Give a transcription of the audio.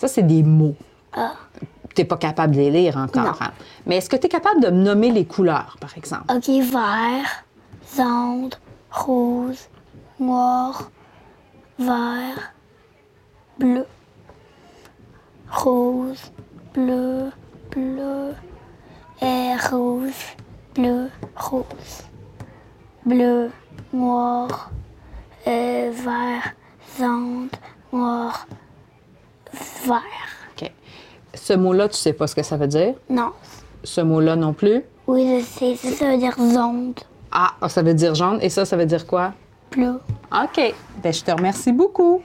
Ça, c'est des mots. Ah. Tu n'es pas capable de les lire encore. Hein. Mais est-ce que tu es capable de me nommer les couleurs, par exemple? Ok, vert, jaune, rose, noir, vert, bleu, rose, bleu, bleu, et rose, bleu, rose, bleu, noir, et vert, jaune, noir, vert. OK. Ce mot-là, tu sais pas ce que ça veut dire? Non, Ce mot-là non plus? oui, je sais, ça, ça veut dire jaune, Ah, ça veut dire jaune. Et ça, ça veut dire quoi? bleu. OK. Ben, je te remercie beaucoup.